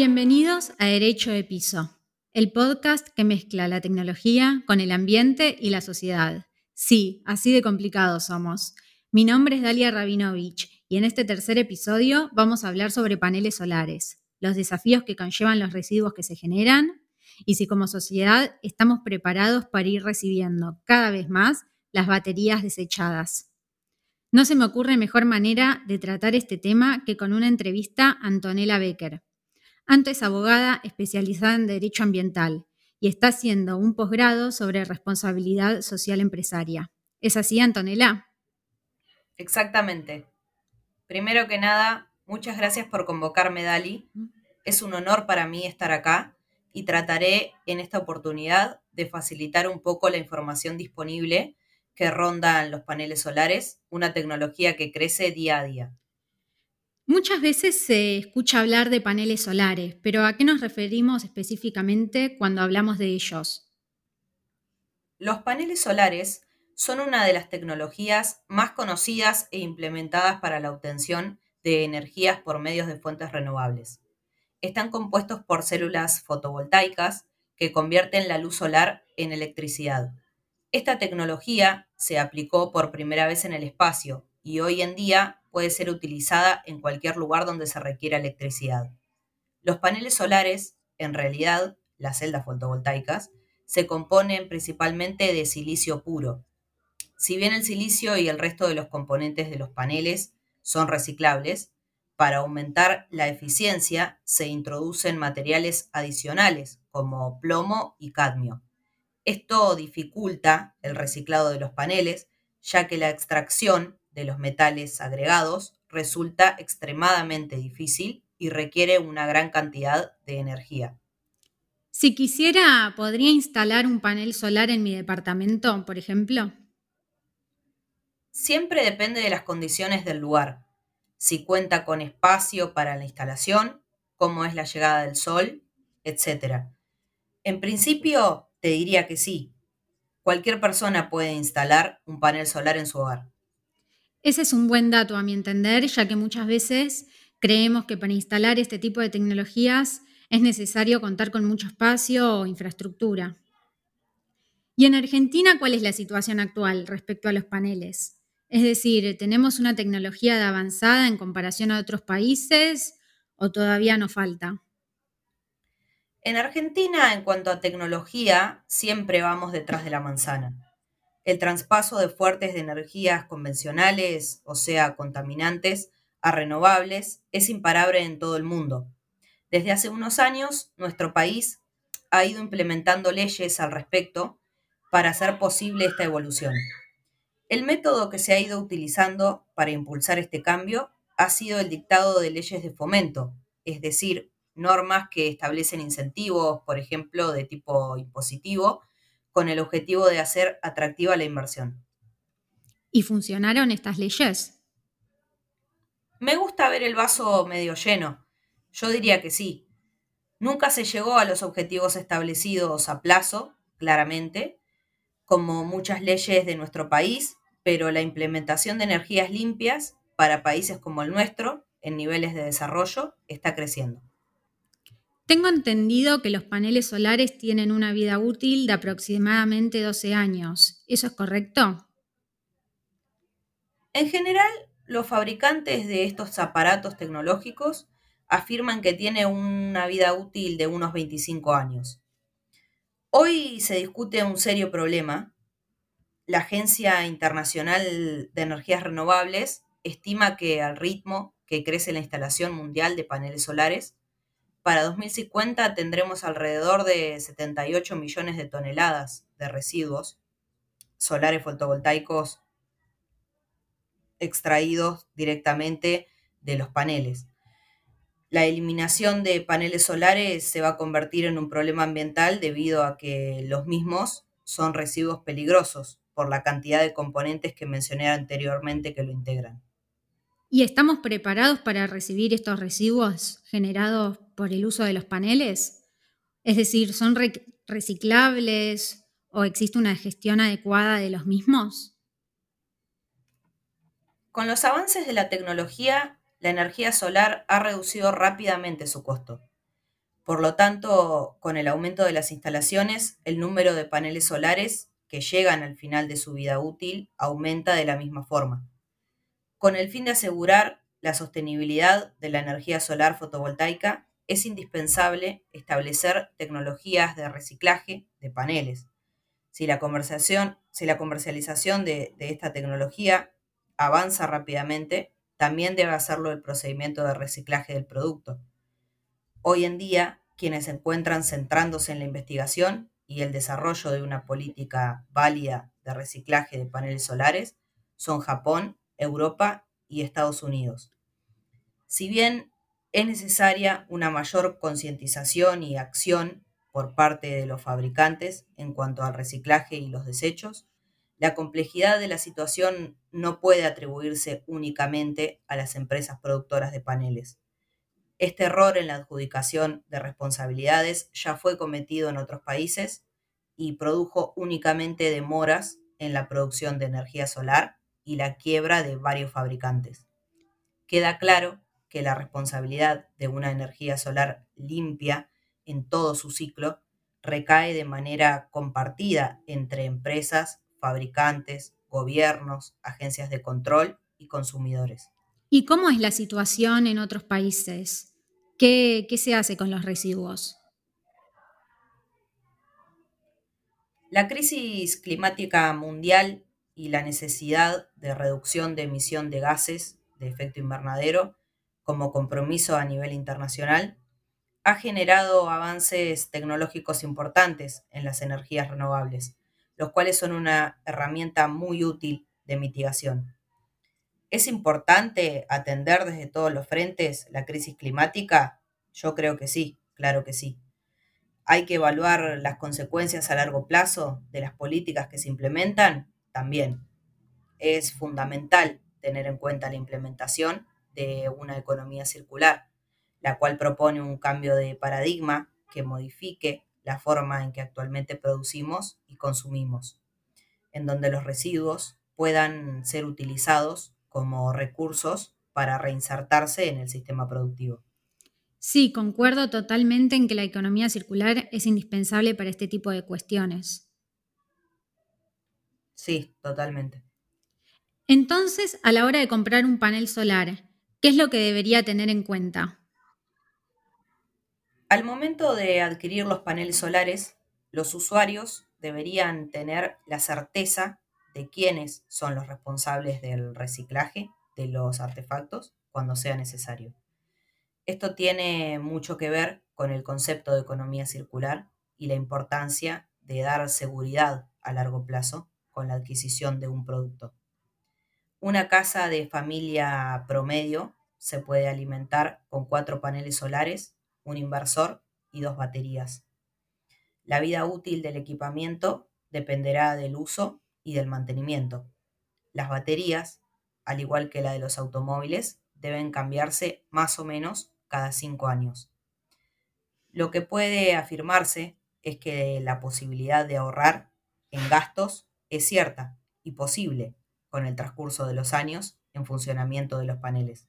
Bienvenidos a Derecho de Piso, el podcast que mezcla la tecnología con el ambiente y la sociedad. Sí, así de complicados somos. Mi nombre es Dalia Rabinovich y en este tercer episodio vamos a hablar sobre paneles solares, los desafíos que conllevan los residuos que se generan y si como sociedad estamos preparados para ir recibiendo cada vez más las baterías desechadas. No se me ocurre mejor manera de tratar este tema que con una entrevista a Antonella Becker. Anto es abogada especializada en Derecho Ambiental y está haciendo un posgrado sobre responsabilidad social empresaria. ¿Es así, Antonella? Exactamente. Primero que nada, muchas gracias por convocarme, Dali. Es un honor para mí estar acá y trataré en esta oportunidad de facilitar un poco la información disponible que rondan los paneles solares, una tecnología que crece día a día. Muchas veces se escucha hablar de paneles solares, pero ¿a qué nos referimos específicamente cuando hablamos de ellos? Los paneles solares son una de las tecnologías más conocidas e implementadas para la obtención de energías por medios de fuentes renovables. Están compuestos por células fotovoltaicas que convierten la luz solar en electricidad. Esta tecnología se aplicó por primera vez en el espacio y hoy en día puede ser utilizada en cualquier lugar donde se requiera electricidad. Los paneles solares, en realidad las celdas fotovoltaicas, se componen principalmente de silicio puro, si bien el silicio y el resto de los componentes de los paneles son reciclables, para aumentar la eficiencia se introducen materiales adicionales como plomo y cadmio. Esto dificulta el reciclado de los paneles, ya que la extracción de los metales agregados resulta extremadamente difícil y requiere una gran cantidad de energía. Si quisiera, ¿podría instalar un panel solar en mi departamento, por ejemplo? Siempre depende de las condiciones del lugar, si cuenta con espacio para la instalación, cómo es la llegada del sol, etc. En principio, te diría que sí. Cualquier persona puede instalar un panel solar en su hogar. Ese es un buen dato a mi entender, ya que muchas veces creemos que para instalar este tipo de tecnologías es necesario contar con mucho espacio o infraestructura. ¿Y en Argentina cuál es la situación actual respecto a los paneles? Es decir, ¿tenemos una tecnología de avanzada en comparación a otros países o todavía nos falta? En Argentina, en cuanto a tecnología, siempre vamos detrás de la manzana. El traspaso de fuertes de energías convencionales, o sea, contaminantes, a renovables, es imparable en todo el mundo. Desde hace unos años, nuestro país ha ido implementando leyes al respecto para hacer posible esta evolución. El método que se ha ido utilizando para impulsar este cambio ha sido el dictado de leyes de fomento, es decir, normas que establecen incentivos, por ejemplo, de tipo impositivo, con el objetivo de hacer atractiva la inversión. ¿Y funcionaron estas leyes? Me gusta ver el vaso medio lleno. Yo diría que sí. Nunca se llegó a los objetivos establecidos a plazo, claramente, como muchas leyes de nuestro país, pero la implementación de energías limpias para países como el nuestro, en niveles de desarrollo, está creciendo. Tengo entendido que los paneles solares tienen una vida útil de aproximadamente 12 años. ¿Eso es correcto? En general, los fabricantes de estos aparatos tecnológicos afirman que tiene una vida útil de unos 25 años. Hoy se discute un serio problema la Agencia Internacional de Energías Renovables estima que al ritmo que crece la instalación mundial de paneles solares, para 2050 tendremos alrededor de 78 millones de toneladas de residuos solares fotovoltaicos extraídos directamente de los paneles. La eliminación de paneles solares se va a convertir en un problema ambiental debido a que los mismos son residuos peligrosos por la cantidad de componentes que mencioné anteriormente que lo integran. ¿Y estamos preparados para recibir estos residuos generados por el uso de los paneles? Es decir, ¿son reciclables o existe una gestión adecuada de los mismos? Con los avances de la tecnología, la energía solar ha reducido rápidamente su costo. Por lo tanto, con el aumento de las instalaciones, el número de paneles solares que llegan al final de su vida útil aumenta de la misma forma. Con el fin de asegurar la sostenibilidad de la energía solar fotovoltaica, es indispensable establecer tecnologías de reciclaje de paneles. Si la, si la comercialización de, de esta tecnología avanza rápidamente, también debe hacerlo el procedimiento de reciclaje del producto. Hoy en día, quienes se encuentran centrándose en la investigación y el desarrollo de una política válida de reciclaje de paneles solares son Japón, Europa y Estados Unidos. Si bien es necesaria una mayor concientización y acción por parte de los fabricantes en cuanto al reciclaje y los desechos, la complejidad de la situación no puede atribuirse únicamente a las empresas productoras de paneles. Este error en la adjudicación de responsabilidades ya fue cometido en otros países y produjo únicamente demoras en la producción de energía solar y la quiebra de varios fabricantes. Queda claro que la responsabilidad de una energía solar limpia en todo su ciclo recae de manera compartida entre empresas, fabricantes, gobiernos, agencias de control y consumidores. ¿Y cómo es la situación en otros países? ¿Qué, qué se hace con los residuos? La crisis climática mundial y la necesidad de reducción de emisión de gases de efecto invernadero como compromiso a nivel internacional, ha generado avances tecnológicos importantes en las energías renovables, los cuales son una herramienta muy útil de mitigación. ¿Es importante atender desde todos los frentes la crisis climática? Yo creo que sí, claro que sí. Hay que evaluar las consecuencias a largo plazo de las políticas que se implementan también. Es fundamental tener en cuenta la implementación de una economía circular, la cual propone un cambio de paradigma que modifique la forma en que actualmente producimos y consumimos, en donde los residuos puedan ser utilizados como recursos para reinsertarse en el sistema productivo. Sí, concuerdo totalmente en que la economía circular es indispensable para este tipo de cuestiones. Sí, totalmente. Entonces, a la hora de comprar un panel solar, ¿Qué es lo que debería tener en cuenta? Al momento de adquirir los paneles solares, los usuarios deberían tener la certeza de quiénes son los responsables del reciclaje de los artefactos cuando sea necesario. Esto tiene mucho que ver con el concepto de economía circular y la importancia de dar seguridad a largo plazo con la adquisición de un producto. Una casa de familia promedio se puede alimentar con cuatro paneles solares, un inversor y dos baterías. La vida útil del equipamiento dependerá del uso y del mantenimiento. Las baterías, al igual que la de los automóviles, deben cambiarse más o menos cada cinco años. Lo que puede afirmarse es que la posibilidad de ahorrar en gastos es cierta y posible con el transcurso de los años en funcionamiento de los paneles.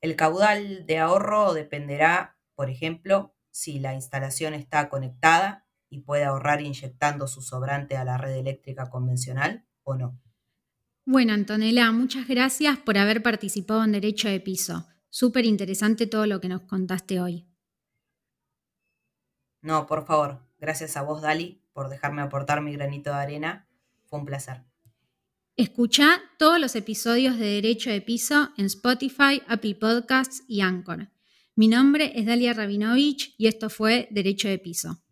El caudal de ahorro dependerá, por ejemplo, si la instalación está conectada y puede ahorrar inyectando su sobrante a la red eléctrica convencional o no. Bueno, Antonella, muchas gracias por haber participado en Derecho de Piso. Súper interesante todo lo que nos contaste hoy. No, por favor. Gracias a vos, Dali, por dejarme aportar mi granito de arena. Fue un placer. Escucha todos los episodios de Derecho de Piso en Spotify, Apple Podcasts y Anchor. Mi nombre es Dalia Rabinovich y esto fue Derecho de Piso.